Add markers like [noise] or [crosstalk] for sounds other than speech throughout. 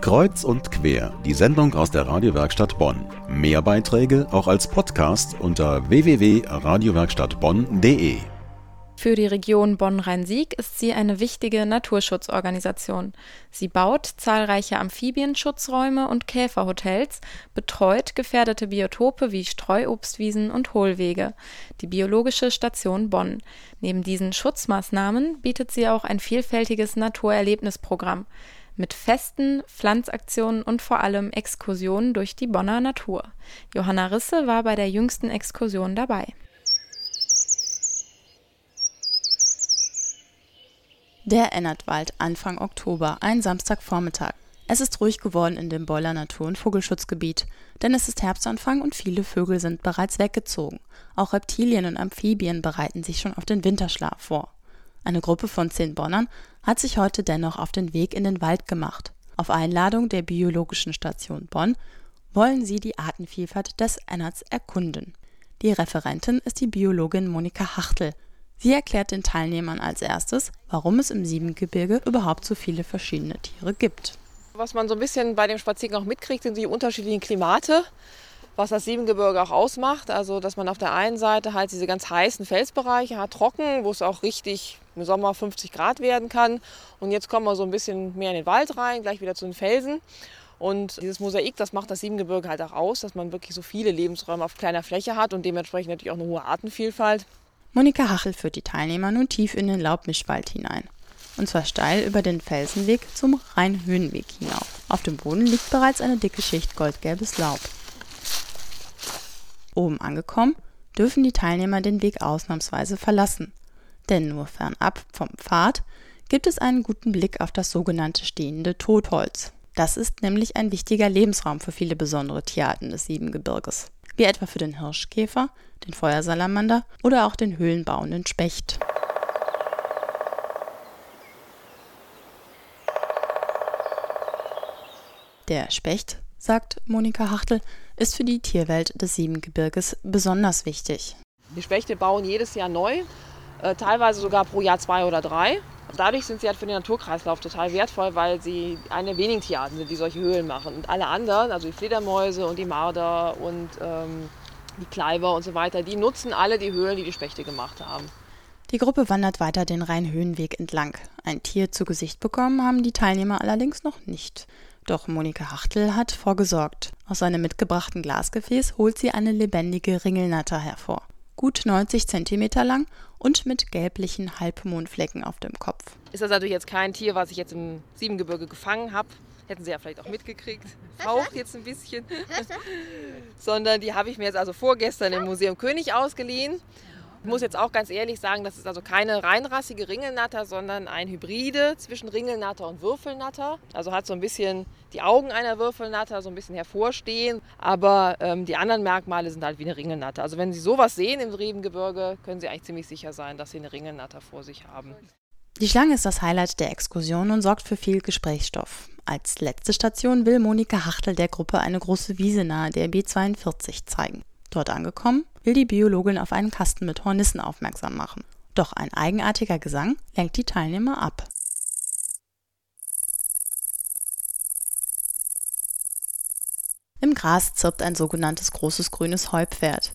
Kreuz und quer, die Sendung aus der Radiowerkstatt Bonn. Mehr Beiträge auch als Podcast unter www.radiowerkstattbonn.de. Für die Region Bonn-Rhein-Sieg ist sie eine wichtige Naturschutzorganisation. Sie baut zahlreiche Amphibienschutzräume und Käferhotels, betreut gefährdete Biotope wie Streuobstwiesen und Hohlwege. Die Biologische Station Bonn. Neben diesen Schutzmaßnahmen bietet sie auch ein vielfältiges Naturerlebnisprogramm mit Festen, Pflanzaktionen und vor allem Exkursionen durch die Bonner Natur. Johanna Risse war bei der jüngsten Exkursion dabei. Der Ennertwald Anfang Oktober, ein Samstagvormittag. Es ist ruhig geworden in dem Beuler Natur- und Vogelschutzgebiet, denn es ist Herbstanfang und viele Vögel sind bereits weggezogen. Auch Reptilien und Amphibien bereiten sich schon auf den Winterschlaf vor. Eine Gruppe von zehn Bonnern hat sich heute dennoch auf den Weg in den Wald gemacht. Auf Einladung der Biologischen Station Bonn wollen sie die Artenvielfalt des Ennerts erkunden. Die Referentin ist die Biologin Monika Hachtel. Sie erklärt den Teilnehmern als erstes, warum es im Siebengebirge überhaupt so viele verschiedene Tiere gibt. Was man so ein bisschen bei dem Spaziergang auch mitkriegt, sind die unterschiedlichen Klimate, was das Siebengebirge auch ausmacht. Also, dass man auf der einen Seite halt diese ganz heißen Felsbereiche hat, trocken, wo es auch richtig im Sommer 50 Grad werden kann. Und jetzt kommen wir so ein bisschen mehr in den Wald rein, gleich wieder zu den Felsen. Und dieses Mosaik, das macht das Siebengebirge halt auch aus, dass man wirklich so viele Lebensräume auf kleiner Fläche hat und dementsprechend natürlich auch eine hohe Artenvielfalt. Monika Hachel führt die Teilnehmer nun tief in den Laubmischwald hinein. Und zwar steil über den Felsenweg zum Rheinhöhenweg hinauf. Auf dem Boden liegt bereits eine dicke Schicht goldgelbes Laub. Oben angekommen, dürfen die Teilnehmer den Weg ausnahmsweise verlassen. Denn nur fernab vom Pfad gibt es einen guten Blick auf das sogenannte stehende Totholz. Das ist nämlich ein wichtiger Lebensraum für viele besondere Tierarten des Siebengebirges, wie etwa für den Hirschkäfer, den Feuersalamander oder auch den höhlenbauenden Specht. Der Specht, sagt Monika Hachtel, ist für die Tierwelt des Siebengebirges besonders wichtig. Die Spechte bauen jedes Jahr neu, äh, teilweise sogar pro Jahr zwei oder drei. Dadurch sind sie halt für den Naturkreislauf total wertvoll, weil sie eine der wenigen Tierarten sind, die solche Höhlen machen. Und alle anderen, also die Fledermäuse und die Marder und ähm, die Kleiber und so weiter, die nutzen alle die Höhlen, die die Spechte gemacht haben. Die Gruppe wandert weiter den Rheinhöhenweg entlang. Ein Tier zu Gesicht bekommen haben die Teilnehmer allerdings noch nicht. Doch Monika Hachtel hat vorgesorgt. Aus seinem mitgebrachten Glasgefäß holt sie eine lebendige Ringelnatter hervor. Gut 90 cm lang und mit gelblichen Halbmondflecken auf dem Kopf. Ist das natürlich jetzt kein Tier, was ich jetzt im Siebengebirge gefangen habe. Hätten Sie ja vielleicht auch mitgekriegt. [laughs] Faucht jetzt ein bisschen. [laughs] Sondern die habe ich mir jetzt also vorgestern im Museum König ausgeliehen. Ich muss jetzt auch ganz ehrlich sagen, das ist also keine reinrassige Ringelnatter, sondern ein Hybride zwischen Ringelnatter und Würfelnatter. Also hat so ein bisschen die Augen einer Würfelnatter, so ein bisschen hervorstehen. Aber ähm, die anderen Merkmale sind halt wie eine Ringelnatter. Also wenn Sie sowas sehen im Riebengebirge, können Sie eigentlich ziemlich sicher sein, dass Sie eine Ringelnatter vor sich haben. Die Schlange ist das Highlight der Exkursion und sorgt für viel Gesprächsstoff. Als letzte Station will Monika Hachtel der Gruppe eine große Wiese nahe der B42 zeigen. Dort angekommen, will die Biologin auf einen Kasten mit Hornissen aufmerksam machen. Doch ein eigenartiger Gesang lenkt die Teilnehmer ab. Im Gras zirpt ein sogenanntes großes grünes Heupferd.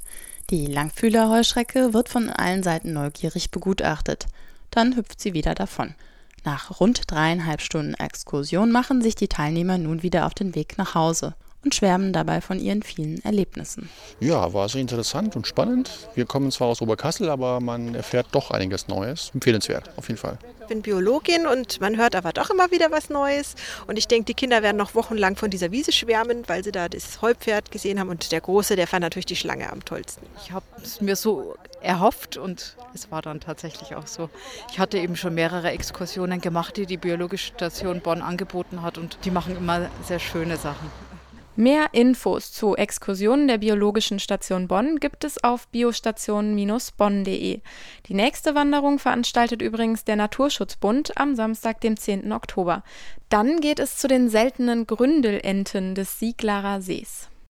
Die Langfühlerheuschrecke wird von allen Seiten neugierig begutachtet. Dann hüpft sie wieder davon. Nach rund dreieinhalb Stunden Exkursion machen sich die Teilnehmer nun wieder auf den Weg nach Hause und schwärmen dabei von ihren vielen Erlebnissen. Ja, war sehr interessant und spannend. Wir kommen zwar aus Oberkassel, aber man erfährt doch einiges Neues. Empfehlenswert, auf jeden Fall. Ich bin Biologin und man hört aber doch immer wieder was Neues. Und ich denke, die Kinder werden noch wochenlang von dieser Wiese schwärmen, weil sie da das Heupferd gesehen haben. Und der Große, der fand natürlich die Schlange am tollsten. Ich habe es mir so erhofft und es war dann tatsächlich auch so. Ich hatte eben schon mehrere Exkursionen gemacht, die die Biologische Station Bonn angeboten hat und die machen immer sehr schöne Sachen. Mehr Infos zu Exkursionen der Biologischen Station Bonn gibt es auf biostation-bonn.de. Die nächste Wanderung veranstaltet übrigens der Naturschutzbund am Samstag, dem 10. Oktober. Dann geht es zu den seltenen Gründelenten des Sieglarer Sees.